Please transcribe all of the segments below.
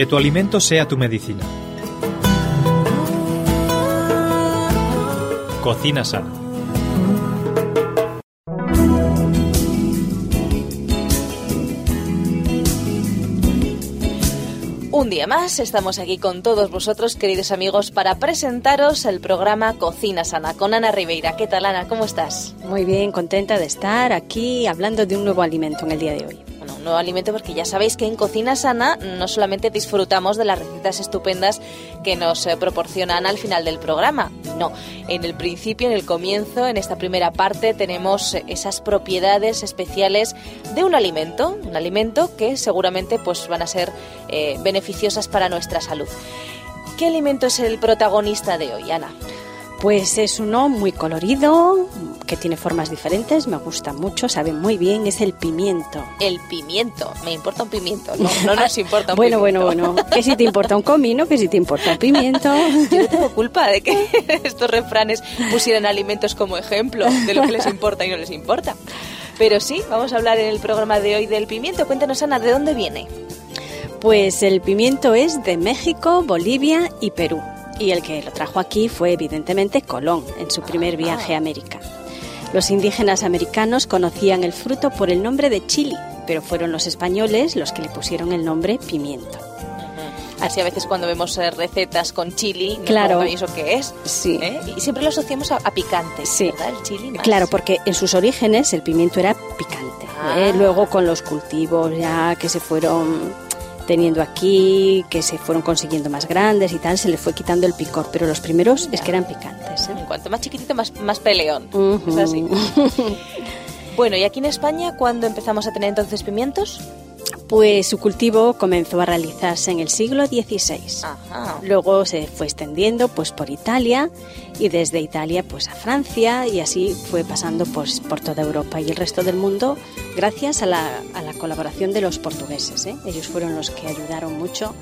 Que tu alimento sea tu medicina. Cocina sana. Un día más estamos aquí con todos vosotros, queridos amigos, para presentaros el programa Cocina Sana con Ana Ribeira. ¿Qué tal, Ana? ¿Cómo estás? Muy bien, contenta de estar aquí hablando de un nuevo alimento en el día de hoy nuevo alimento porque ya sabéis que en Cocina Sana no solamente disfrutamos de las recetas estupendas que nos eh, proporcionan al final del programa, no, en el principio, en el comienzo, en esta primera parte tenemos esas propiedades especiales de un alimento, un alimento que seguramente pues van a ser eh, beneficiosas para nuestra salud. ¿Qué alimento es el protagonista de hoy, Ana? Pues es uno muy colorido, que tiene formas diferentes, me gusta mucho, sabe muy bien, es el pimiento. El pimiento, me importa un pimiento, no, no nos importa un bueno, pimiento. Bueno, bueno, que si te importa un comino, que si te importa un pimiento. Yo no tengo culpa de que estos refranes pusieran alimentos como ejemplo de lo que les importa y no les importa. Pero sí, vamos a hablar en el programa de hoy del pimiento. Cuéntanos, Ana, ¿de dónde viene? Pues el pimiento es de México, Bolivia y Perú. Y el que lo trajo aquí fue evidentemente Colón en su primer viaje a América. Los indígenas americanos conocían el fruto por el nombre de chili, pero fueron los españoles los que le pusieron el nombre pimiento. Así a veces cuando vemos eh, recetas con chili, no claro. eso qué es. Sí. ¿eh? Y siempre lo asociamos a, picante, sí. ¿verdad? El chili más. Claro, porque en sus orígenes el pimiento era picante. ¿eh? Ah. Luego con los cultivos ya que se fueron teniendo aquí, que se fueron consiguiendo más grandes y tal, se les fue quitando el picor, pero los primeros es que eran picantes. ¿eh? En cuanto más chiquitito, más, más peleón. Uh -huh. Es así. bueno, ¿y aquí en España cuándo empezamos a tener entonces pimientos? Pues su cultivo comenzó a realizarse en el siglo XVI. Ajá. Luego se fue extendiendo pues por Italia y desde Italia pues a Francia y así fue pasando pues, por toda Europa y el resto del mundo gracias a la, a la colaboración de los portugueses. ¿eh? Ellos fueron los que ayudaron mucho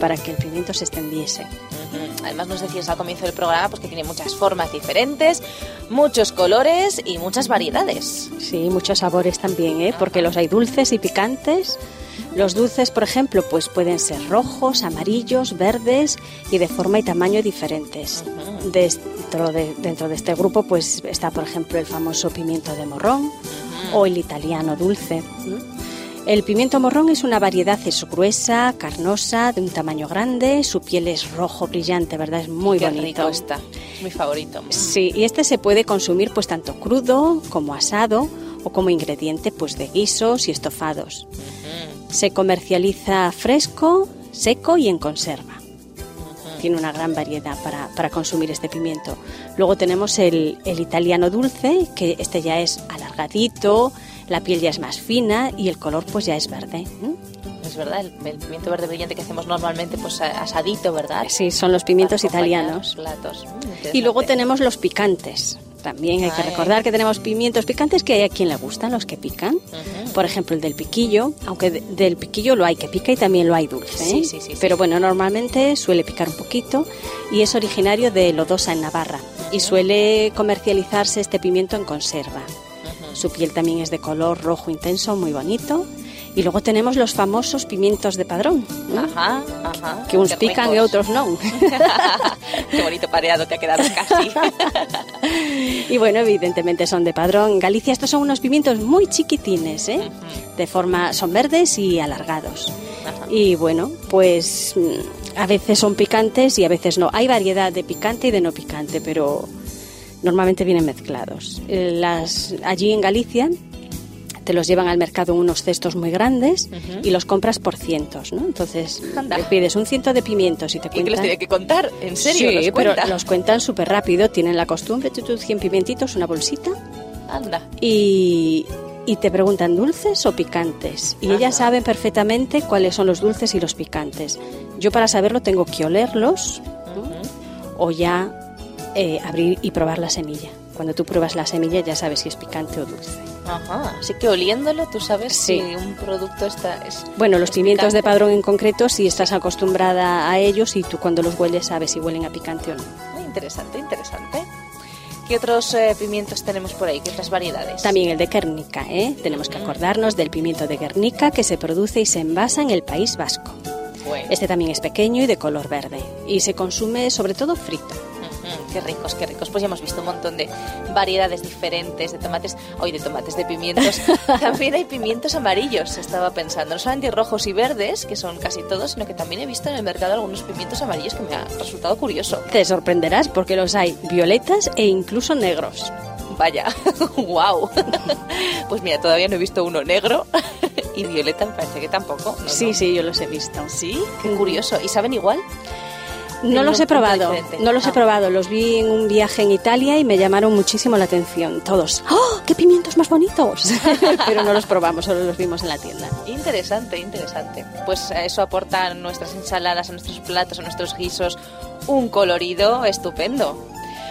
para que el pimiento se extendiese. Uh -huh. Además nos decías al comienzo del programa pues que tiene muchas formas diferentes, muchos colores y muchas variedades. Sí, muchos sabores también, ¿eh? porque los hay dulces y picantes. Los dulces, por ejemplo, pues pueden ser rojos, amarillos, verdes y de forma y tamaño diferentes. Dentro, de, dentro de este grupo pues está, por ejemplo, el famoso pimiento de morrón o el italiano dulce. El pimiento morrón es una variedad, es gruesa, carnosa, de un tamaño grande, su piel es rojo brillante, ¿verdad? Es muy Qué bonito. Rico está. Es mi favorito. Sí, y este se puede consumir pues tanto crudo como asado o como ingrediente pues de guisos y estofados. Se comercializa fresco, seco y en conserva. Tiene una gran variedad para, para, consumir este pimiento. Luego tenemos el, el, italiano dulce, que este ya es alargadito, la piel ya es más fina y el color pues ya es verde. Es verdad, el, el, pimiento verde brillante que hacemos normalmente pues asadito, ¿verdad? Sí, son los pimientos italianos. Platos. Mm, y luego tenemos los picantes. También hay que recordar que tenemos pimientos picantes que hay a quien le gustan, los que pican. Uh -huh. Por ejemplo, el del piquillo, aunque de, del piquillo lo hay que pica y también lo hay dulce. ¿eh? Sí, sí, sí, Pero bueno, normalmente suele picar un poquito y es originario de Lodosa en Navarra. Y suele comercializarse este pimiento en conserva. Uh -huh. Su piel también es de color rojo intenso, muy bonito. Y luego tenemos los famosos pimientos de padrón. Ajá, ajá. Que unos pican y otros no. Qué bonito pareado te ha quedado casi. y bueno, evidentemente son de padrón. En Galicia estos son unos pimientos muy chiquitines, ¿eh? Uh -huh. De forma, son verdes y alargados. Ajá. Y bueno, pues mm, a veces son picantes y a veces no. Hay variedad de picante y de no picante, pero normalmente vienen mezclados. Eh, Las, allí en Galicia te los llevan al mercado en unos cestos muy grandes uh -huh. y los compras por cientos, ¿no? Entonces Anda. le pides un ciento de pimientos y te cuentan... ¿Y que los tiene que contar? ¿En serio? Sí, ¿Los pero los cuentan súper rápido, tienen la costumbre, tú, tú 100 pimientitos, una bolsita. Anda. Y, y te preguntan dulces o picantes. Y ellas saben perfectamente cuáles son los dulces y los picantes. Yo para saberlo tengo que olerlos Uh -huh. o ya eh, abrir y probar la semilla. Cuando tú pruebas la semilla ya sabes si es picante o dulce. Ajá, así que oliéndolo tú sabes Sí. si un producto está... Es, Bueno, los es pimientos de padrón en concreto, si estás acostumbrada a ellos y tú cuando los hueles sabes si huelen a picante o no. Muy interesante, interesante. ¿Qué otros eh, pimientos tenemos por ahí? ¿Qué otras variedades? También el de Guernica, ¿eh? Tenemos que acordarnos del pimiento de Guernica que se produce y se envasa en el País Vasco. Bueno. Este también es pequeño y de color verde y se consume sobre todo frito. Ujú, Qué ricos, qué ricos. Pues ya hemos visto un montón de variedades diferentes de tomates, hoy de tomates, de pimientos. también hay pimientos amarillos, estaba pensando. No solamente rojos y verdes, que son casi todos, sino que también he visto en el mercado algunos pimientos amarillos que me ha resultado curioso. Te sorprenderás porque los hay violetas e incluso negros. Vaya, wow. pues mira, todavía no he visto uno negro y violeta me parece que tampoco. ¿no? Sí, ¿No? sí, yo los he visto. Sí, qué curioso. ¿Y saben igual? No los he probado, diferente. no los he Ah. probado. Los vi en un viaje en Italia y me llamaron muchísimo la atención. Todos, ¡oh, qué pimientos más bonitos! Pero no los probamos, solo los vimos en la tienda. Interesante, interesante. Pues a eso aporta a nuestras ensaladas, a nuestros platos, a nuestros guisos un colorido estupendo.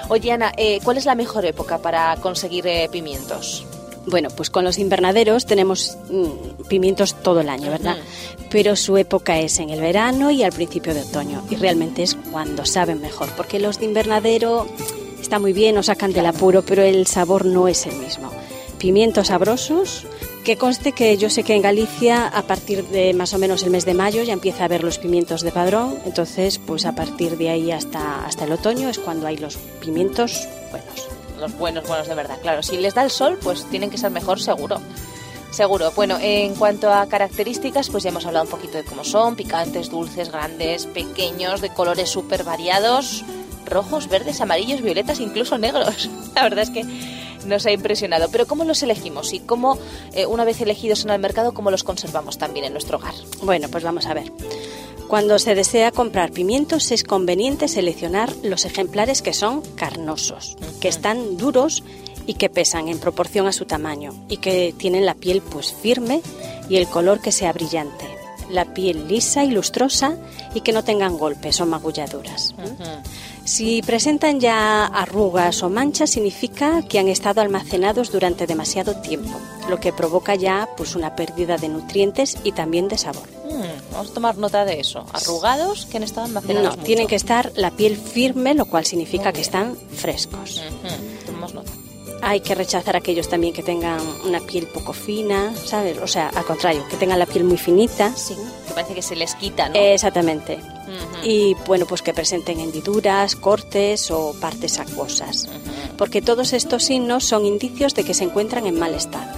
Oye, Ana, eh, ¿cuál es la mejor época para conseguir eh, pimientos? Bueno, pues con los invernaderos tenemos mm, pimientos todo el año, ¿verdad? Pero su época es en el verano y al principio de otoño. Y realmente es cuando saben mejor, porque los de invernadero está muy bien, nos sacan del apuro, pero el sabor no es el mismo. Pimientos sabrosos, que conste que yo sé que en Galicia a partir de más o menos el mes de mayo ya empieza a haber los pimientos de padrón, entonces pues a partir de ahí hasta, hasta el otoño es cuando hay los pimientos buenos. Los buenos, buenos de verdad, claro. Si les da el sol, pues tienen que ser mejor, seguro. Seguro. Bueno, en cuanto a características, pues ya hemos hablado un poquito de cómo son, picantes, dulces, grandes, pequeños, de colores súper variados, rojos, verdes, amarillos, violetas, incluso negros. La verdad es que nos ha impresionado. Pero ¿cómo los elegimos? Y cómo, eh, una vez elegidos en el mercado, cómo los conservamos también en nuestro hogar? Bueno, pues vamos a ver. Cuando se desea comprar pimientos es conveniente seleccionar los ejemplares que son carnosos, que están duros y que pesan en proporción a su tamaño y que tienen la piel pues firme y el color que sea brillante. La piel lisa y lustrosa y que no tengan golpes o magulladuras. Si presentan ya arrugas o manchas significa que han estado almacenados durante demasiado tiempo, lo que provoca ya pues una pérdida de nutrientes y también de sabor. Mm, vamos a tomar nota de eso. Arrugados que han estado No, almacenados mucho. tienen que estar la piel firme, lo cual significa que están frescos. Tomamos nota. Hay que rechazar aquellos también que tengan una piel poco fina, ¿sabes? O sea, al contrario, que tengan la piel muy finita. Sí, que parece que se les quita, ¿no? Exactamente. Y bueno, pues que presenten hendiduras, cortes o partes acuosas. Porque todos estos signos son indicios de que se encuentran en mal estado.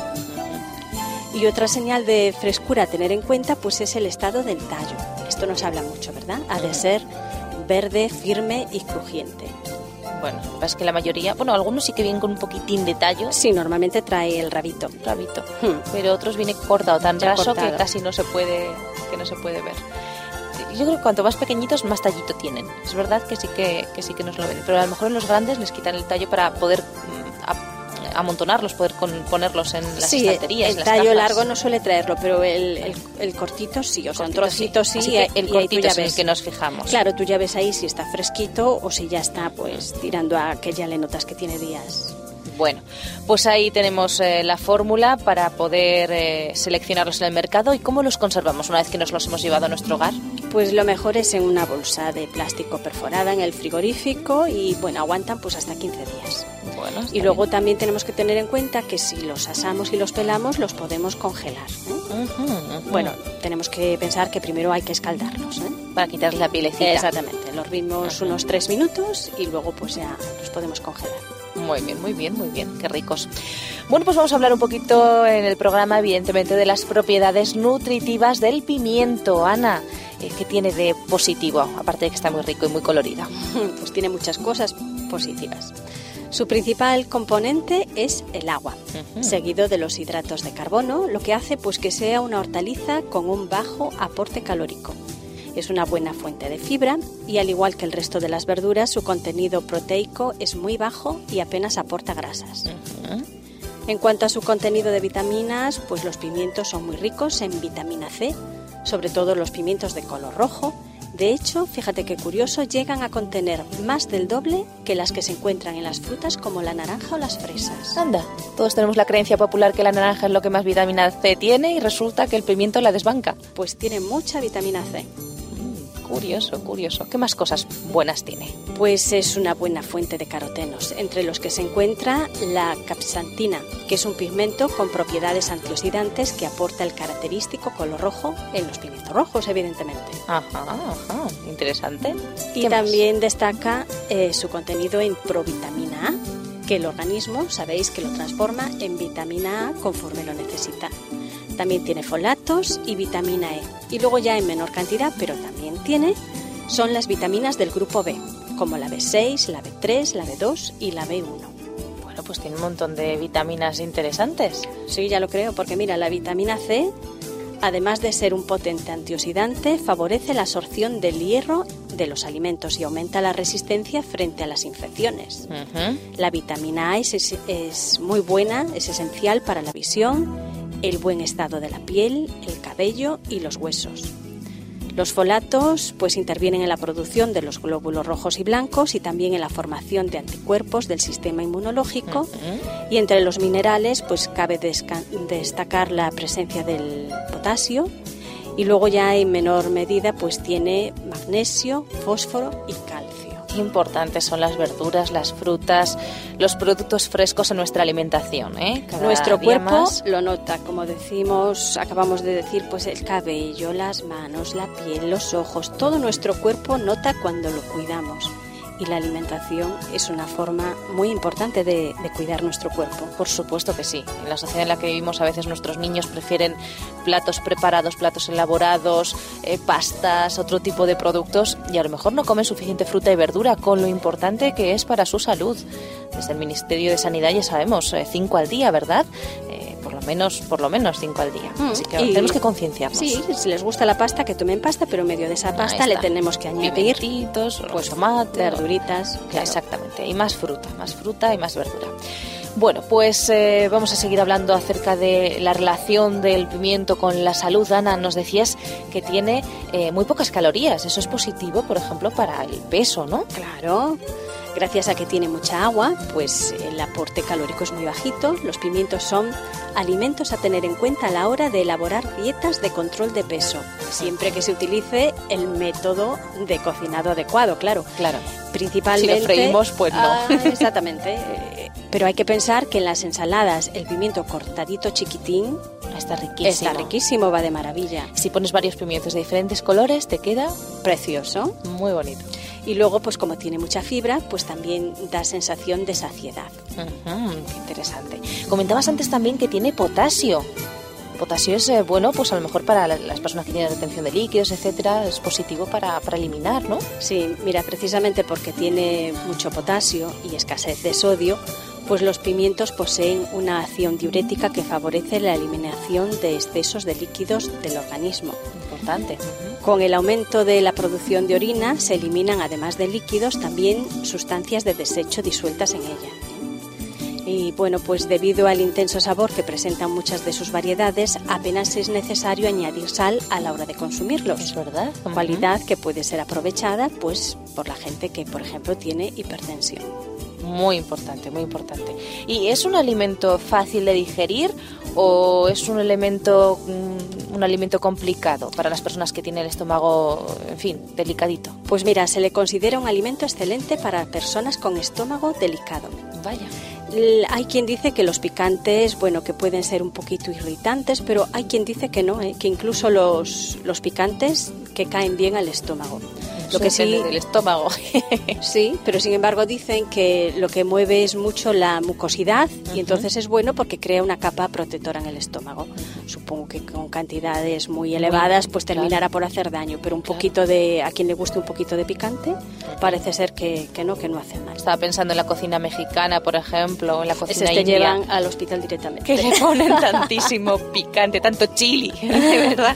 Y otra señal de frescura a tener en cuenta pues es el estado del tallo. Esto nos habla mucho, ¿verdad? Ha de ser verde, firme y crujiente. Bueno, lo que pasa es que la mayoría, bueno, algunos sí que vienen con un poquitín de tallo, Sí, normalmente trae el rabito. rabito, Hmm. pero otros viene cortado, tan raso que casi no se puede, que no se puede ver. Yo creo que cuanto más pequeñitos, más tallito tienen. Es verdad que sí que, que sí que nos lo ven, pero a lo mejor en los grandes les quitan el tallo para poder mm, amontonarlos, poder con- ponerlos en las sí, estanterías. el las tallo cajas. largo no suele traerlo, pero el, el- el cortito sí, o sea, un trocito sí, y, y el cortito es el que nos fijamos. Claro, tú ya ves ahí si está fresquito o si ya está pues tirando a que ya le notas que tiene días. Bueno, pues ahí tenemos eh, la fórmula para poder eh, seleccionarlos en el mercado y cómo los conservamos una vez que nos los hemos llevado a nuestro hogar. Pues lo mejor es en una bolsa de plástico perforada en el frigorífico y bueno, aguantan pues hasta 15 días. Bueno, Y luego también tenemos que tener en cuenta que si los asamos y los pelamos los podemos congelar. ¿eh? Bueno, tenemos que pensar que primero hay que escaldarlos. para quitarles la pielecita. Exactamente, los hervimos unos 3 minutos y luego pues ya los podemos congelar. Muy bien, muy bien, muy bien, qué ricos. Bueno, pues vamos a hablar un poquito en el programa, evidentemente, de las propiedades nutritivas del pimiento. Ana, eh, ¿qué tiene de positivo? Aparte de que está muy rico y muy colorido. pues tiene muchas cosas positivas. Su principal componente es el agua, seguido de los hidratos de carbono, lo que hace pues que sea una hortaliza con un bajo aporte calórico. Es una buena fuente de fibra y al igual que el resto de las verduras, su contenido proteico es muy bajo y apenas aporta grasas. En cuanto a su contenido de vitaminas, pues los pimientos son muy ricos en vitamina C, sobre todo los pimientos de color rojo. De hecho, fíjate qué curioso, llegan a contener más del doble que las que se encuentran en las frutas como la naranja o las fresas. Anda, todos tenemos la creencia popular que la naranja es lo que más vitamina C tiene y resulta que el pimiento la desbanca. Pues tiene mucha vitamina C. curioso, curioso. ¿Qué más cosas buenas tiene? Pues es una buena fuente de carotenos, entre los que se encuentra la capsantina, que es un pigmento con propiedades antioxidantes que aporta el característico color rojo en los pimientos rojos, evidentemente. Ajá, ajá, interesante. Y también destaca eh, su contenido en provitamina A, que el organismo, sabéis que lo transforma en vitamina A conforme lo necesita. También tiene folatos y vitamina E. Y luego ya en menor cantidad, pero también tiene, son las vitaminas del grupo B, como la B6, la B3, la B2 y la B1. Bueno, pues tiene un montón de vitaminas interesantes. Sí, ya lo creo, porque mira, la vitamina C, además de ser un potente antioxidante, favorece la absorción del hierro de los alimentos y aumenta la resistencia frente a las infecciones. La vitamina A es, es muy buena, es esencial para la visión, el buen estado de la piel, el cabello y los huesos. Los folatos pues intervienen en la producción de los glóbulos rojos y blancos y también en la formación de anticuerpos del sistema inmunológico. Y entre los minerales pues cabe destacar la presencia del potasio. Y luego ya en menor medida pues tiene magnesio, fósforo y calcio importantes son las verduras, las frutas, los productos frescos en nuestra alimentación. ¿eh? Nuestro cuerpo lo nota, como decimos, acabamos de decir, pues el cabello, las manos, la piel, los ojos, todo nuestro cuerpo nota cuando lo cuidamos y la alimentación es una forma muy importante de, cuidar nuestro cuerpo. Por supuesto que sí. En la sociedad en la que vivimos a veces nuestros niños prefieren platos preparados, platos elaborados, eh, pastas, otro tipo de productos y a lo mejor no comen suficiente fruta y verdura con lo importante que es para su salud. Desde el Ministerio de Sanidad ya sabemos, eh, cinco al día, ¿verdad? Menos, por lo menos cinco al día. Mm, Así que tenemos que concienciarnos. Sí, si les gusta la pasta, que tomen pasta, pero en medio de esa pasta le tenemos que añadir pues tomate, verduritas. Exactamente, y más fruta, más fruta y más verdura. Bueno, pues eh, vamos a seguir hablando acerca de la relación del pimiento con la salud. Ana, nos decías que tiene eh, muy pocas calorías. Eso es positivo, por ejemplo, para el peso, ¿no? Claro. Gracias a que tiene mucha agua, pues el aporte calórico es muy bajito. Los pimientos son alimentos a tener en cuenta a la hora de elaborar dietas de control de peso, siempre que se utilice el método de cocinado adecuado, claro. Claro. Principalmente. Si lo freímos, pues no. Ah, exactamente. Pero hay que pensar que en las ensaladas el pimiento cortadito chiquitín está riquísimo. Está riquísimo, va de maravilla. Si pones varios pimientos de diferentes colores, te queda precioso. Muy bonito. Y luego, pues como tiene mucha fibra, pues también da sensación de saciedad. qué interesante. Comentabas antes también que tiene potasio. Potasio es eh, bueno, pues a lo mejor para las personas que tienen retención de líquidos, etcétera, es positivo para, para eliminar, ¿no? Sí, mira, precisamente porque tiene mucho potasio y escasez de sodio, pues los pimientos poseen una acción diurética que favorece la eliminación de excesos de líquidos del organismo. Importante. Con el aumento de la producción de orina se eliminan, además de líquidos, también sustancias de desecho disueltas en ella. Y bueno, pues debido al intenso sabor que presentan muchas de sus variedades, apenas es necesario añadir sal a la hora de consumirlos. Es verdad. Cualidad que puede ser aprovechada pues por la gente que, por ejemplo, tiene hipertensión. Muy importante, muy importante. ¿Y es un alimento fácil de digerir o es un elemento mm, un alimento complicado para las personas que tienen el estómago, en fin, delicadito? Pues mira, se le considera un alimento excelente para personas con estómago delicado. Vaya. Hay quien dice que los picantes, bueno, que pueden ser un poquito irritantes, pero hay quien dice que no, ¿eh? que incluso los, los picantes que caen bien al estómago. Lo que sí del estómago. sí, pero sin embargo dicen que lo que mueve es mucho la mucosidad y entonces es bueno porque crea una capa protectora en el estómago. Supongo que con cantidades muy elevadas pues terminará por hacer daño, pero un poquito de a quien le guste un poquito de picante parece ser que, que no, que no hace mal. Estaba pensando en la cocina mexicana, por ejemplo, en la cocina Ese te llevan al hospital directamente. Que le ponen tantísimo picante, tanto chili, de verdad.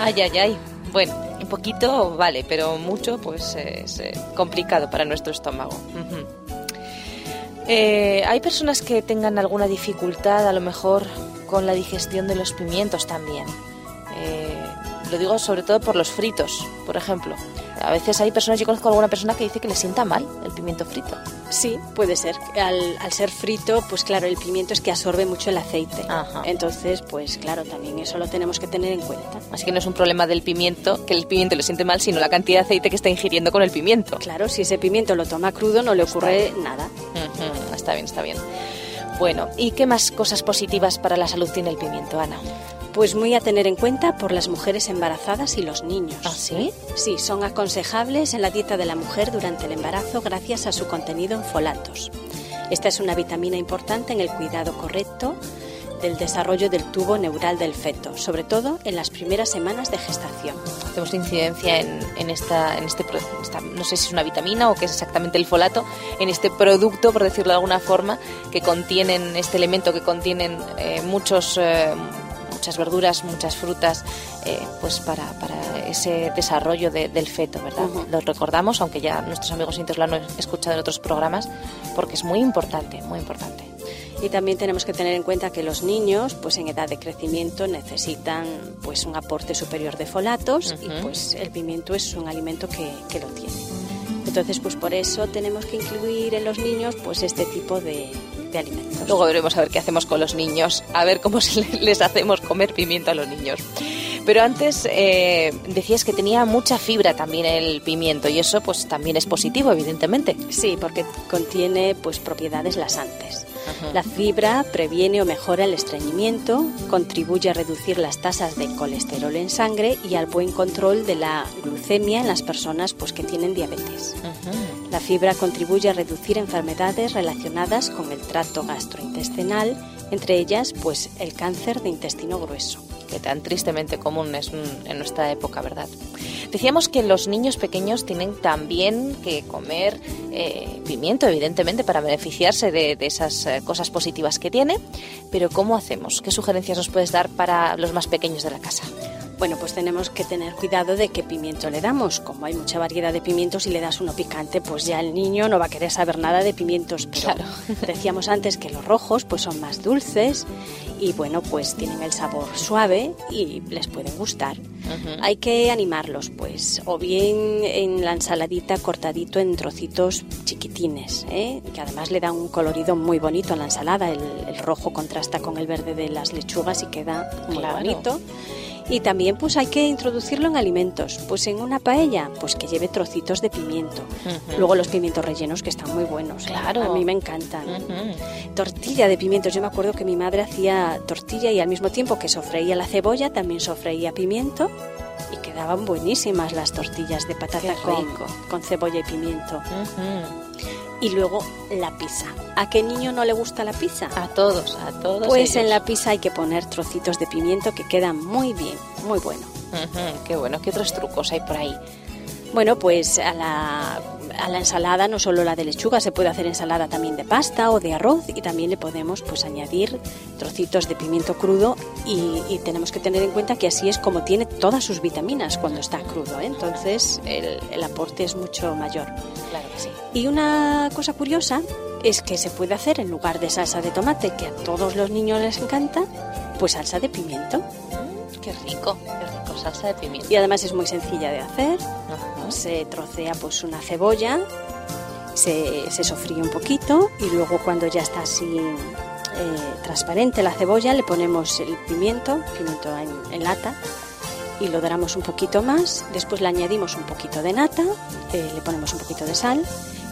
Ay, ay, ay. Bueno, un poquito vale, pero mucho pues es eh, complicado para nuestro estómago. Eh, hay personas que tengan alguna dificultad a lo mejor con la digestión de los pimientos también. Eh, lo digo sobre todo por los fritos, por ejemplo. A veces hay personas, yo conozco a alguna persona que dice que le sienta mal el pimiento frito. Sí, puede ser. Al, al ser frito, pues claro, el pimiento es que absorbe mucho el aceite. Ajá. Entonces, pues claro, también eso lo tenemos que tener en cuenta. Así que no es un problema del pimiento, que el pimiento le siente mal, sino la cantidad de aceite que está ingiriendo con el pimiento. Claro, si ese pimiento lo toma crudo no le ocurre nada. Ujú, Está bien, está bien. Bueno, ¿y qué más cosas positivas para la salud tiene el pimiento, Ana? Pues muy a tener en cuenta por las mujeres embarazadas y los niños. ¿Ah, sí? Sí, son aconsejables en la dieta de la mujer durante el embarazo gracias a su contenido en folatos. Esta es una vitamina importante en el cuidado correcto del desarrollo del tubo neural del feto, sobre todo en las primeras semanas de gestación. Hacemos incidencia en, en esta, en este, esta- no sé si es una vitamina o qué es exactamente el folato, en este producto, por decirlo de alguna forma, que contienen, este elemento que contienen eh, muchos, eh, muchas verduras, muchas frutas, eh, pues para, para ese desarrollo de- del feto, ¿verdad? Ujú. Lo recordamos, aunque ya nuestros amigos siguientes lo han escuchado en otros programas, porque es muy importante, muy importante. Y también tenemos que tener en cuenta que los niños, pues en edad de crecimiento, necesitan pues un aporte superior de folatos y pues el pimiento es un alimento que, que lo tiene. Entonces, pues por eso tenemos que incluir en los niños pues este tipo de, de alimentos. Luego veremos a ver qué hacemos con los niños, a ver cómo les hacemos comer pimiento a los niños. Pero antes eh, decías que tenía mucha fibra también el pimiento y eso pues también es positivo, evidentemente. Sí, porque contiene pues propiedades lasantes. Ajá. La fibra previene o mejora el estreñimiento, contribuye a reducir las tasas de colesterol en sangre y al buen control de la glucemia en las personas pues, que tienen diabetes. La fibra contribuye a reducir enfermedades relacionadas con el tracto gastrointestinal, entre ellas pues el cáncer de intestino grueso. Que tan tristemente común es en nuestra época, ¿verdad? Decíamos que los niños pequeños tienen también que comer eh, pimiento, evidentemente, para beneficiarse de, de esas eh, cosas positivas que tiene. Pero ¿cómo hacemos? ¿Qué sugerencias nos puedes dar para los más pequeños de la casa? Bueno, pues tenemos que tener cuidado de qué pimiento le damos. Como hay mucha variedad de pimientos, si le das uno picante, pues ya el niño no va a querer saber nada de pimientos. Pero Claro. decíamos antes que los rojos pues son más dulces y bueno, pues tienen el sabor suave y les pueden gustar. Hay que animarlos, pues, o bien en la ensaladita cortadito en trocitos chiquitines, ¿eh? que además le dan un colorido muy bonito a la ensalada. El, el rojo contrasta con el verde de las lechugas y queda muy Claro. bonito. Y también pues hay que introducirlo en alimentos. Pues en una paella, pues que lleve trocitos de pimiento. Luego los pimientos rellenos que están muy buenos. Claro. A mí me encantan. Tortilla de pimientos. Yo me acuerdo que mi madre hacía tortilla y al mismo tiempo que sofreía la cebolla, también sofreía pimiento. Y quedaban buenísimas las tortillas de patata con, con cebolla y pimiento. Y luego la pizza. ¿A qué niño no le gusta la pizza? A todos, a todos. Pues en la pizza hay que poner trocitos de pimiento que quedan muy bien, muy bueno. Qué bueno, ¿qué otros trucos hay por ahí? Bueno, pues a la, a la ensalada, no solo la de lechuga, se puede hacer ensalada también de pasta o de arroz y también le podemos pues añadir trocitos de pimiento crudo y, y tenemos que tener en cuenta que así es como tiene todas sus vitaminas cuando está crudo, ¿eh? entonces el, el aporte es mucho mayor. Claro que sí. Y una cosa curiosa es que se puede hacer en lugar de salsa de tomate, que a todos los niños les encanta, pues salsa de pimiento. Mm, Qué rico, qué rico, salsa de pimiento. Y además es muy sencilla de hacer. Ajá. Se trocea pues una cebolla, se, se sofríe un poquito y luego cuando ya está así eh, transparente la cebolla le ponemos el pimiento, pimiento en, en lata y lo doramos un poquito más. Después le añadimos un poquito de nata, eh, le ponemos un poquito de sal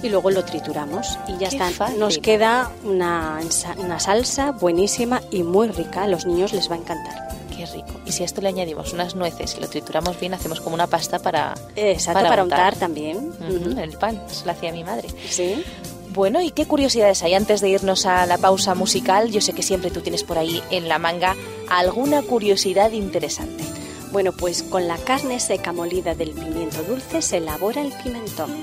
y luego lo trituramos y ya Qué está. fácil. Nos queda una, una salsa buenísima y muy rica. A los niños les va a encantar. Qué rico. Y si a esto le añadimos unas nueces y lo trituramos bien, hacemos como una pasta para, Exacto, Para para, untar. untar, también. El pan. Eso lo hacía mi madre. Sí. Bueno, ¿y qué curiosidades hay antes de irnos a la pausa musical? Yo sé que siempre tú tienes por ahí en la manga alguna curiosidad interesante. Bueno, pues con la carne seca molida del pimiento dulce se elabora el pimentón.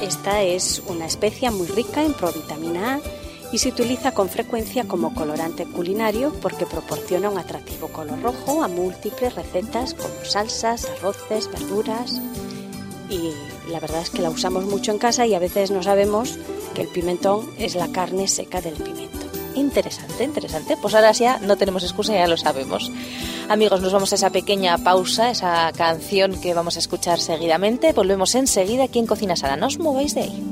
Esta es una especia muy rica en provitamina A y se utiliza con frecuencia como colorante culinario porque proporciona un atractivo color rojo a múltiples recetas como salsas, arroces, verduras. Y la verdad es que la usamos mucho en casa y a veces no sabemos que el pimentón es la carne seca del pimiento. Interesante, interesante. Pues ahora ya no tenemos excusa, ya lo sabemos. Amigos, nos vamos a esa pequeña pausa, esa canción que vamos a escuchar seguidamente. Volvemos enseguida aquí en Cocina Sala. No os mováis de ahí.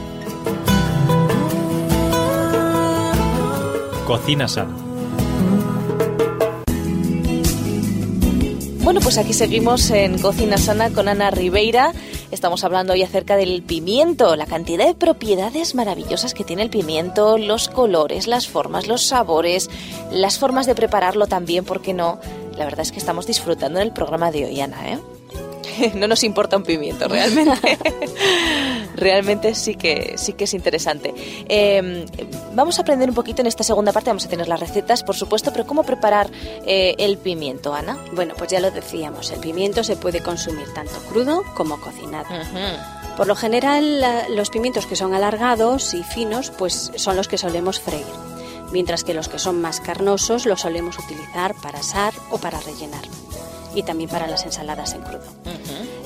Cocina sana. Bueno, pues aquí seguimos en Cocina Sana con Ana Ribeira. Estamos hablando hoy acerca del pimiento, la cantidad de propiedades maravillosas que tiene el pimiento, los colores, las formas, los sabores, las formas de prepararlo también, ¿por qué no? La verdad es que estamos disfrutando en el programa de hoy, Ana, ¿eh? no nos importa un pimiento realmente. realmente sí que sí que es interesante. Em, vamos a aprender un poquito en esta segunda parte. Vamos a tener las recetas, por supuesto, pero cómo preparar eh, el pimiento, Ana. Bueno, pues ya lo decíamos. El pimiento se puede consumir tanto crudo como cocinado. Por lo general, los pimientos que son alargados y finos, pues son los que solemos freír, mientras que los que son más carnosos los solemos utilizar para asar o para rellenar y también para las ensaladas en crudo.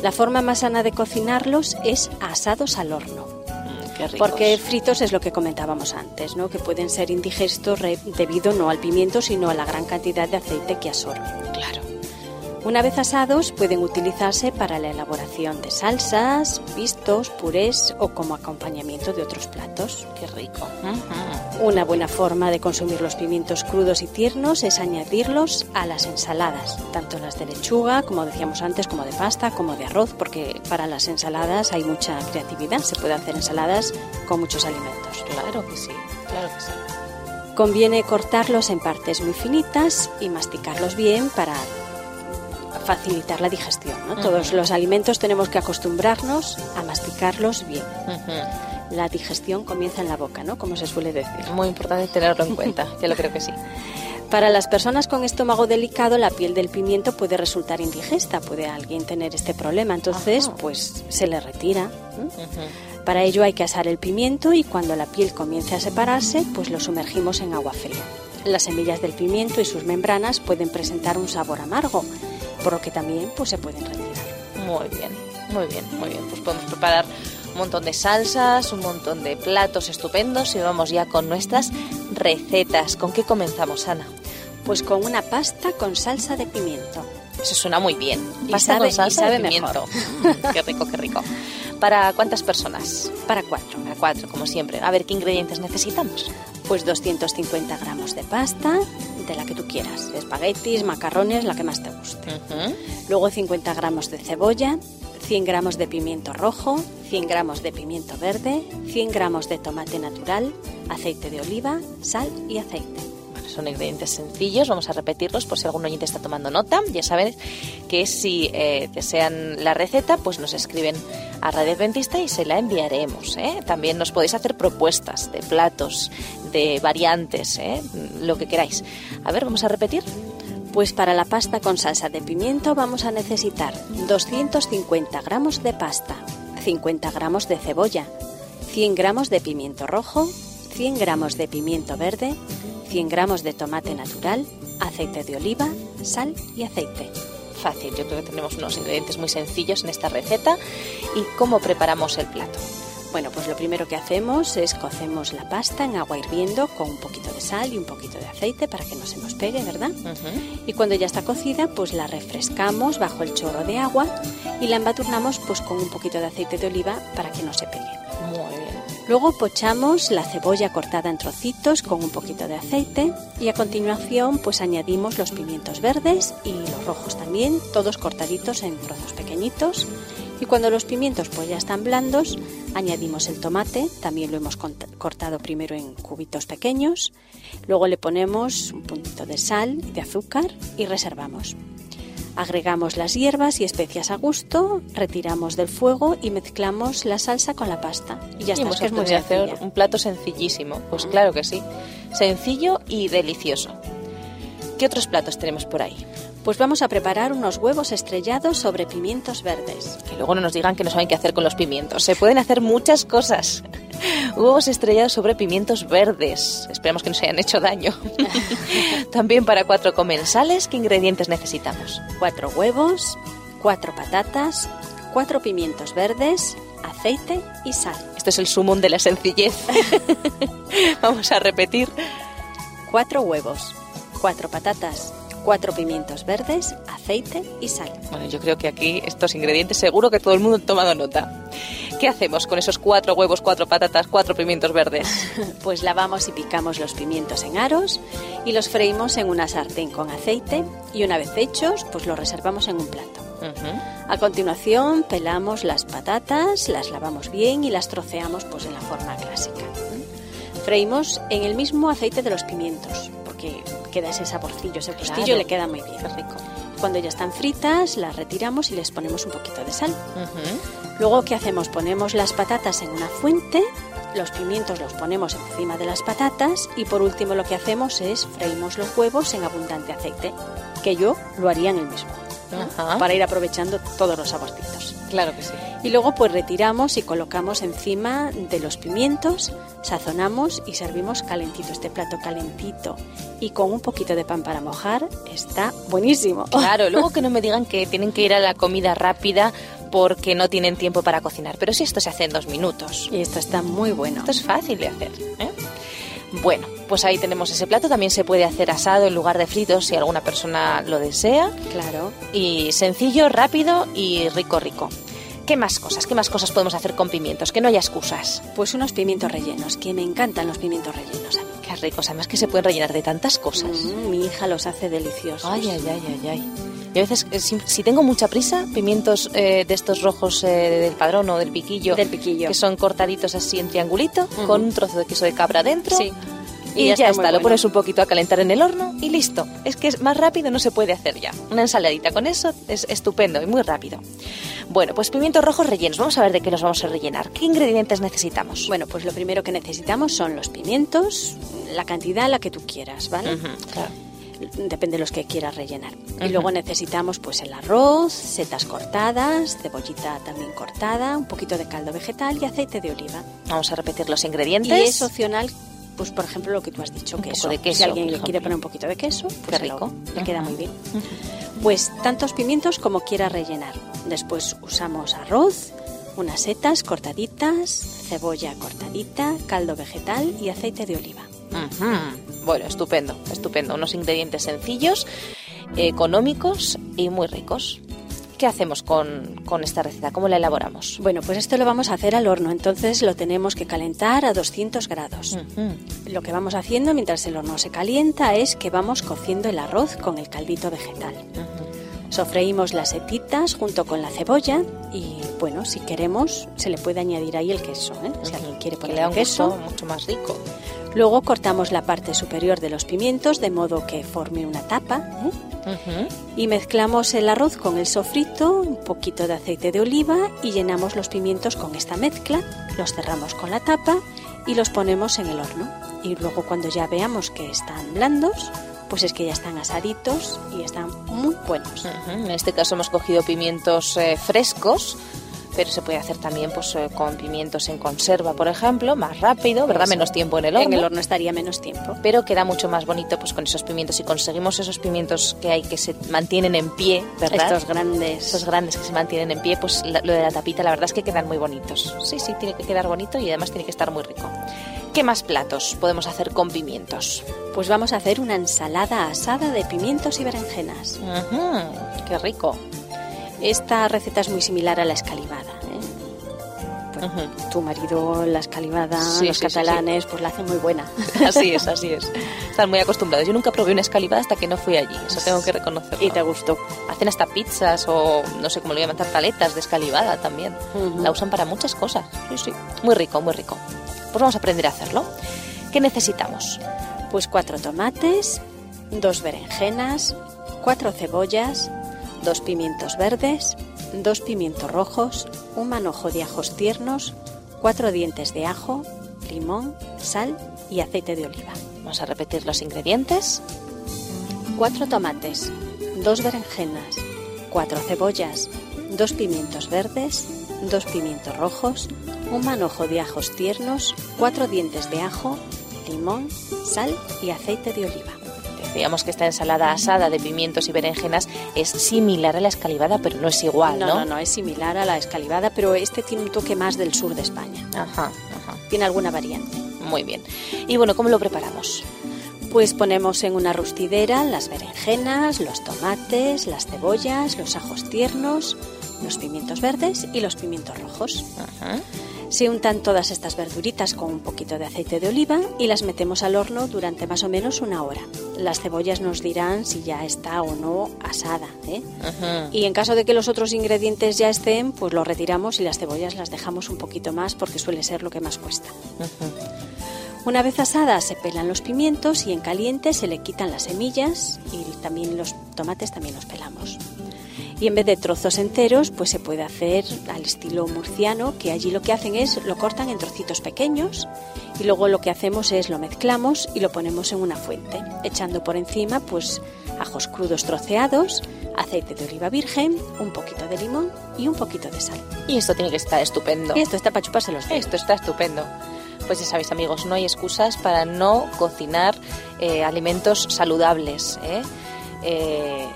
La forma más sana de cocinarlos es asados al horno. Mm, porque fritos es lo que comentábamos antes, ¿no? que pueden ser indigestos debido no al pimiento, sino a la gran cantidad de aceite que absorben. Claro. Una vez asados pueden utilizarse para la elaboración de salsas, pistos, purés o como acompañamiento de otros platos. Qué rico. Una buena forma de consumir los pimientos crudos y tiernos es añadirlos a las ensaladas, tanto las de lechuga, como decíamos antes, como de pasta, como de arroz, porque para las ensaladas hay mucha creatividad, se puede hacer ensaladas con muchos alimentos. Claro que sí, claro que sí. Conviene cortarlos en partes muy finitas y masticarlos bien para facilitar la digestión. ¿no? Todos los alimentos tenemos que acostumbrarnos a masticarlos bien. La digestión comienza en la boca, ¿no? Como se suele decir. Muy importante tenerlo en cuenta, yo lo creo que sí. Para las personas con estómago delicado, la piel del pimiento puede resultar indigesta, puede alguien tener este problema, entonces pues se le retira. Para ello hay que asar el pimiento y cuando la piel comience a separarse, pues lo sumergimos en agua fría. Las semillas del pimiento y sus membranas pueden presentar un sabor amargo, por lo que también pues, se pueden retirar. Muy bien, muy bien, muy bien. Pues podemos preparar un montón de salsas, un montón de platos estupendos y vamos ya con nuestras recetas. ¿Con qué comenzamos, Ana? Pues con una pasta con salsa de pimiento. Eso suena muy bien. Pasta con salsa de pimiento. Mm, qué rico, qué rico. ¿Para cuántas personas? Para cuatro. Para cuatro, como siempre. A ver, ¿qué ingredientes necesitamos? Pues 250 gramos de pasta, de la que tú quieras. Espaguetis, macarrones, la que más te guste. Luego 50 gramos de cebolla, 100 gramos de pimiento rojo, 100 gramos de pimiento verde, 100 gramos de tomate natural, aceite de oliva, sal y aceite son ingredientes sencillos, vamos a repetirlos por si algún oyente está tomando nota. Ya saben que si eh, desean la receta, pues nos escriben a Radio Adventista y se la enviaremos. ¿eh? También nos podéis hacer propuestas de platos, de variantes, ¿eh? lo que queráis. A ver, vamos a repetir. Pues para la pasta con salsa de pimiento vamos a necesitar 250 gramos de pasta, 50 gramos de cebolla, 100 gramos de pimiento rojo, 100 gramos de pimiento verde, 100 gramos de tomate natural, aceite de oliva, sal y aceite. Fácil, yo creo que tenemos unos ingredientes muy sencillos en esta receta. ¿Y cómo preparamos el plato? Bueno, pues lo primero que hacemos es cocemos la pasta en agua hirviendo con un poquito de sal y un poquito de aceite para que no se nos pegue, ¿verdad? Y cuando ya está cocida, pues la refrescamos bajo el chorro de agua y la embadurnamos pues con un poquito de aceite de oliva para que no se pegue. Muy bien. Luego pochamos la cebolla cortada en trocitos con un poquito de aceite y a continuación pues añadimos los pimientos verdes y los rojos también, todos cortaditos en trozos pequeñitos. Y cuando los pimientos pues ya están blandos, añadimos el tomate, también lo hemos cortado primero en cubitos pequeños. Luego le ponemos un puntito de sal y de azúcar y reservamos. Agregamos las hierbas y especias a gusto, retiramos del fuego y mezclamos la salsa con la pasta. Y ya está, es muy hacer un plato sencillísimo. Pues claro que sí. Sencillo y delicioso. ¿Qué otros platos tenemos por ahí? Pues vamos a preparar unos huevos estrellados sobre pimientos verdes. Que luego no nos digan que no saben qué hacer con los pimientos. Se pueden hacer muchas cosas. Huevos estrellados sobre pimientos verdes. Esperemos que no se hayan hecho daño. También para cuatro comensales, ¿qué ingredientes necesitamos? Cuatro huevos, cuatro patatas, cuatro pimientos verdes, aceite y sal. Esto es el sumum de la sencillez. Vamos a repetir. Cuatro huevos, cuatro patatas, cuatro pimientos verdes, aceite y sal. Bueno, yo creo que aquí estos ingredientes seguro que todo el mundo ha tomado nota. ¿Qué hacemos con esos cuatro huevos, cuatro patatas, cuatro pimientos verdes? Pues lavamos y picamos los pimientos en aros y los freímos en una sartén con aceite y una vez hechos, pues los reservamos en un plato. A continuación, pelamos las patatas, las lavamos bien y las troceamos pues en la forma clásica. Freímos en el mismo aceite de los pimientos, porque queda ese saborcillo, ese gustillo y le queda muy bien. rico. Cuando ya están fritas, las retiramos y les ponemos un poquito de sal. Luego, ¿qué hacemos? Ponemos las patatas en una fuente, los pimientos los ponemos encima de las patatas y por último lo que hacemos es freímos los huevos en abundante aceite, que yo lo haría en el mismo para ir aprovechando todos los saborcitos. Claro que sí. Y luego pues retiramos y colocamos encima de los pimientos, sazonamos y servimos calentito. Este plato calentito y con un poquito de pan para mojar está buenísimo. Claro, luego que no me digan que tienen que ir a la comida rápida porque no tienen tiempo para cocinar. Pero si esto se hace en dos minutos. Y esto está muy bueno. Esto es fácil de hacer. ¿eh? Bueno, pues ahí tenemos ese plato. También se puede hacer asado en lugar de fritos si alguna persona lo desea. Claro. Y sencillo, rápido y rico, rico. ¿Qué más cosas? ¿Qué más cosas podemos hacer con pimientos? Que no haya excusas. Pues unos pimientos rellenos, que me encantan los pimientos rellenos a mí. Qué ricos, además que se pueden rellenar de tantas cosas. Mm, mi hija los hace deliciosos. Ay, ay, ay, ay, ay. Y a veces, eh, si, tengo mucha prisa, pimientos eh, de estos rojos eh, del padrón o del piquillo, del piquillo, que son cortaditos así en triangulito, con un trozo de queso de cabra dentro. Sí y, ya, está, lo pones un poquito a calentar en el horno y listo. Es que es más rápido no se puede hacer ya. Una ensaladita con eso es estupendo y muy rápido. Bueno, pues pimientos rojos rellenos. Vamos a ver de qué los vamos a rellenar. ¿Qué ingredientes necesitamos? Bueno, pues lo primero que necesitamos son los pimientos, la cantidad la que tú quieras, ¿vale? claro. Depende de los que quieras rellenar. Y luego necesitamos pues el arroz, setas cortadas, cebollita también cortada, un poquito de caldo vegetal y aceite de oliva. Vamos a repetir los ingredientes. Y es opcional pues por ejemplo lo que tú has dicho, un queso. de queso. Si alguien le quiere poner un poquito de queso, pues rico. le queda muy bien. Pues tantos pimientos como quiera rellenar. Después usamos arroz, unas setas cortaditas, cebolla cortadita, caldo vegetal y aceite de oliva. Bueno, estupendo, estupendo. Unos ingredientes sencillos, económicos y muy ricos. ¿Qué hacemos con, esta receta? ¿Cómo la elaboramos? Bueno, pues esto lo vamos a hacer al horno, entonces lo tenemos que calentar a 200 grados. Lo que vamos haciendo mientras el horno se calienta es que vamos cociendo el arroz con el caldito vegetal. Sofreímos las setitas junto con la cebolla y, bueno, si queremos, se le puede añadir ahí el queso, ¿eh? si alguien quiere poner queso. mucho más rico. Luego cortamos la parte superior de los pimientos de modo que forme una tapa. ¿eh? Y mezclamos el arroz con el sofrito, un poquito de aceite de oliva y llenamos los pimientos con esta mezcla. Los cerramos con la tapa y los ponemos en el horno. Y luego cuando ya veamos que están blandos, pues es que ya están asaditos y están muy buenos. En este caso hemos cogido pimientos eh, frescos pero se puede hacer también pues eh, con pimientos en conserva, por ejemplo, más rápido, ¿verdad? Menos tiempo en el horno. En el horno estaría menos tiempo. Pero queda mucho más bonito pues con esos pimientos. Si conseguimos esos pimientos que hay que se mantienen en pie, ¿verdad? Estos grandes. Esos grandes que se mantienen en pie, pues lo de la tapita, la verdad es que quedan muy bonitos. Sí, sí, tiene que quedar bonito y además tiene que estar muy rico. ¿Qué más platos podemos hacer con pimientos? Pues vamos a hacer una ensalada asada de pimientos y berenjenas. ¡Qué rico! Esta receta es muy similar a la escalivada. ¿eh? Tu marido, la escalivada, los catalanes, pues la hacen muy buena. Así es, así es. Están muy acostumbrados. Yo nunca probé una escalivada hasta que no fui allí, eso tengo que reconocerlo. Y te gustó. Hacen hasta pizzas o no sé cómo lo llaman, paletas de escalivada también. La usan para muchas cosas. Sí, sí. Muy rico, muy rico. Pues vamos a aprender a hacerlo. ¿Qué necesitamos? Pues cuatro tomates, dos berenjenas, cuatro cebollas, dos pimientos verdes, dos pimientos rojos, un manojo de ajos tiernos, cuatro dientes de ajo, limón, sal y aceite de oliva. Vamos a repetir los ingredientes. Cuatro tomates, dos berenjenas, cuatro cebollas, dos pimientos verdes, dos pimientos rojos, un manojo de ajos tiernos, cuatro dientes de ajo, limón, sal y aceite de oliva. Decíamos que esta ensalada asada de pimientos y berenjenas es similar a la escalivada, pero no es igual, ¿no? No, no, no, es similar a la escalivada, pero este tiene un toque más del sur de España. Ajá, ajá. Tiene alguna variante. Muy bien. Y bueno, ¿cómo lo preparamos? Pues ponemos en una rustidera las berenjenas, los tomates, las cebollas, los ajos tiernos, los pimientos verdes y los pimientos rojos. Ajá. Se untan todas estas verduritas con un poquito de aceite de oliva y las metemos al horno durante más o menos una hora. Las cebollas nos dirán si ya está o no asada. ¿eh? Y en caso de que los otros ingredientes ya estén, pues los retiramos y las cebollas las dejamos un poquito más porque suele ser lo que más cuesta. Ajá. Una vez asadas se pelan los pimientos y en caliente se le quitan las semillas y también los tomates también los pelamos. Y en vez de trozos enteros, pues se puede hacer al estilo murciano, que allí lo que hacen es lo cortan en trocitos pequeños y luego lo que hacemos es lo mezclamos y lo ponemos en una fuente, echando por encima pues ajos crudos troceados, aceite de oliva virgen, un poquito de limón y un poquito de sal. Y esto tiene que estar estupendo. Y esto está para chuparse los dedos. Esto está estupendo. Pues ya sabéis, amigos, no hay excusas para no cocinar eh, alimentos saludables. ¿eh? Eh,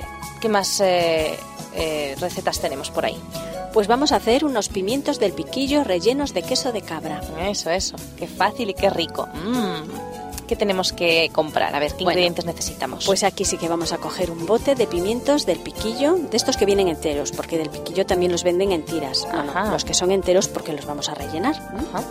¿Qué más eh, eh, recetas tenemos por ahí? Pues vamos a hacer unos pimientos del piquillo rellenos de queso de cabra. Eso, eso. Qué fácil y qué rico. Mm. ¿Qué tenemos que comprar? A ver, ¿qué Bueno, ingredientes necesitamos? Pues aquí sí que vamos a coger un bote de pimientos del piquillo, de estos que vienen enteros, porque del piquillo también los venden en tiras. Bueno, los que son enteros porque los vamos a rellenar. Ajá.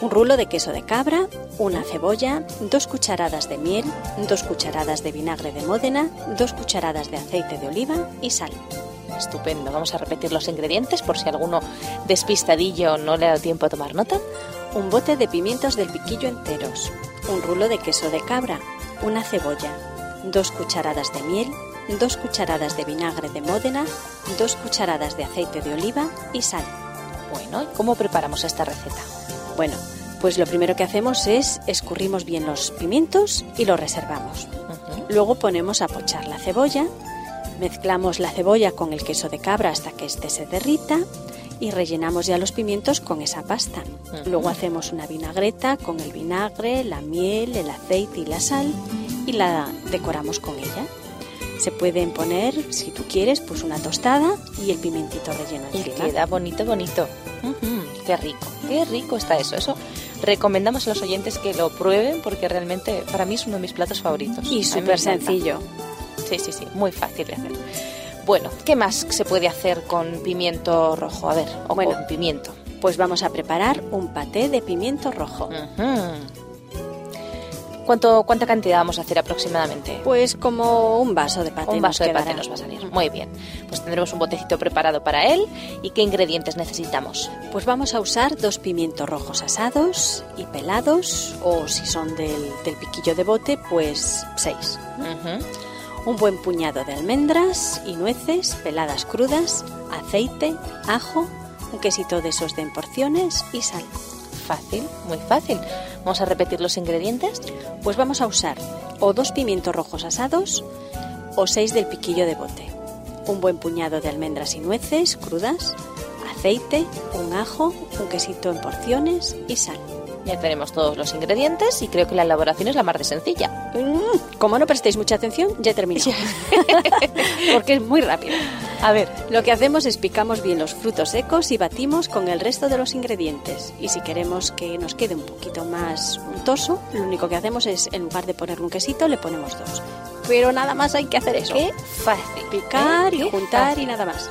Un rulo de queso de cabra, una cebolla, dos cucharadas de miel, dos cucharadas de vinagre de Módena, dos cucharadas de aceite de oliva y sal. Estupendo. Vamos a repetir los ingredientes por si alguno despistadillo no le ha dado tiempo a tomar nota. Un bote de pimientos del piquillo enteros, un rulo de queso de cabra, una cebolla, dos cucharadas de miel, dos cucharadas de vinagre de Módena, dos cucharadas de aceite de oliva y sal. Bueno, ¿y cómo preparamos esta receta? Bueno, pues lo primero que hacemos es escurrimos bien los pimientos y los reservamos. Luego ponemos a pochar la cebolla, mezclamos la cebolla con el queso de cabra hasta que éste se derrita y rellenamos ya los pimientos con esa pasta. Luego hacemos una vinagreta con el vinagre, la miel, el aceite y la sal y la decoramos con ella. Se pueden poner, si tú quieres, pues una tostada y el pimentito relleno Y encima. queda bonito, bonito. Ujú, Qué rico, qué rico está eso. Eso recomendamos a los oyentes que lo prueben porque realmente para mí es uno de mis platos favoritos. Y súper sencillo. Sí, sí, sí, muy fácil de hacer. Bueno, ¿qué más se puede hacer con pimiento rojo? A ver, o Bueno. con pimiento. Pues vamos a preparar un paté de pimiento rojo. Ujú. ¿Cuánto, ¿Cuánta cantidad vamos a hacer aproximadamente? Pues como un vaso de paté Un vaso de paté nos va a salir. Muy bien. Pues tendremos un botecito preparado para él. ¿Y qué ingredientes necesitamos? Pues vamos a usar dos pimientos rojos asados y pelados, o si son del, del piquillo de bote, pues seis. Ujú. Un buen puñado de almendras y nueces peladas crudas, aceite, ajo, un quesito de esos de en porciones y sal. Fácil, muy fácil. Vamos a repetir los ingredientes. Pues vamos a usar o dos pimientos rojos asados o seis del piquillo de bote. Un buen puñado de almendras y nueces crudas, aceite, un ajo, un quesito en porciones y sal. Ya tenemos todos los ingredientes y creo que la elaboración es la más de sencilla. Mm, como no prestéis mucha atención, ya termino. Porque es muy rápido. A ver, Lo que hacemos es picamos bien los frutos secos y batimos con el resto de los ingredientes. Y si queremos que nos quede un poquito más untoso, lo único que hacemos es, en lugar de ponerle un quesito, le ponemos dos. Pero nada más hay que hacer eso. qué fácil. Picar ¿eh? y juntar fácil. y nada más.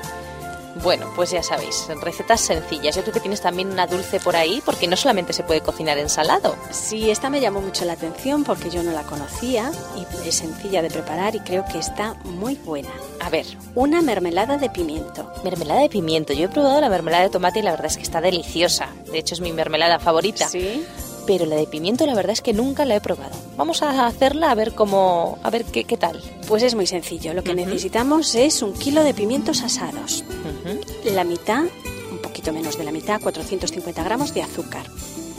Bueno, pues ya sabéis, recetas sencillas. Yo creo que tienes también una dulce por ahí, porque no solamente se puede cocinar en salado. Sí, esta me llamó mucho la atención porque yo no la conocía y es sencilla de preparar y creo que está muy buena. A ver, Una mermelada de pimiento. mermelada de pimiento. Yo he probado la mermelada de tomate y la verdad es que está deliciosa. De hecho, es mi mermelada favorita. Sí. Pero la de pimiento, la verdad es que nunca la he probado. Vamos a hacerla a ver cómo, a ver qué, qué tal. Pues es muy sencillo. Lo que necesitamos es un kilo de pimientos asados. La mitad, un poquito menos de la mitad, 450 gramos de azúcar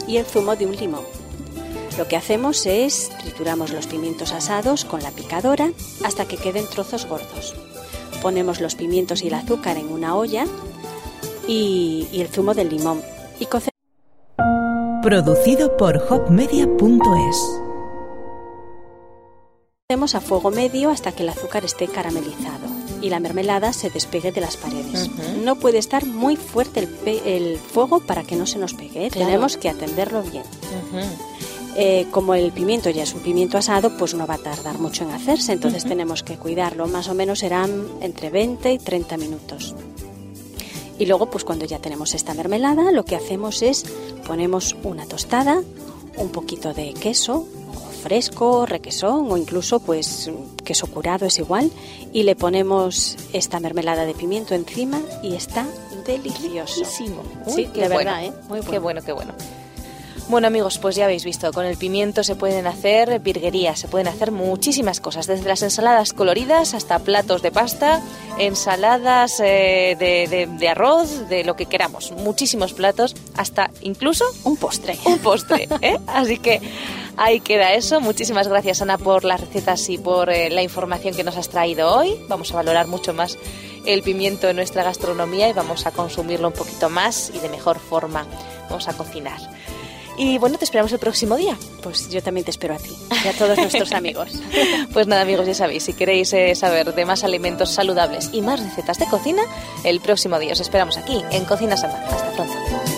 y el zumo de un limón. Lo que hacemos es trituramos los pimientos asados con la picadora hasta que queden trozos gordos. Ponemos los pimientos y el azúcar en una olla y, y el zumo del limón y cocemos Producido por hopmedia.es. Hacemos a fuego medio hasta que el azúcar esté caramelizado y la mermelada se despegue de las paredes. No puede estar muy fuerte el, fuego para que no se nos pegue. ¿eh? Tenemos que atenderlo bien. Eh, como el pimiento ya es un pimiento asado, pues no va a tardar mucho en hacerse, entonces tenemos que cuidarlo. Más o menos serán entre 20 y 30 minutos. Y luego, pues cuando ya tenemos esta mermelada, lo que hacemos es ponemos una tostada, un poquito de queso, fresco, requesón o incluso pues queso curado es igual y le ponemos esta mermelada de pimiento encima y está delicioso. sí, de verdad, ¿eh? Muy Qué bueno, qué bueno. Bueno amigos, pues ya habéis visto, con el pimiento se pueden hacer virguerías, se pueden hacer muchísimas cosas, desde las ensaladas coloridas hasta platos de pasta, ensaladas eh, de, arroz, de lo que queramos, muchísimos platos, hasta incluso un postre. Un postre, ¿eh? Así que ahí queda eso. Muchísimas gracias Ana por las recetas y por eh, la información que nos has traído hoy. Vamos a valorar mucho más el pimiento en nuestra gastronomía y vamos a consumirlo un poquito más y de mejor forma. Vamos a cocinar. Y bueno, te esperamos el próximo día. Pues yo también te espero a ti y a todos nuestros amigos. pues nada, amigos, ya sabéis, si queréis eh, saber de más alimentos saludables y más recetas de cocina, el próximo día os esperamos aquí en Cocina Sana. Hasta pronto.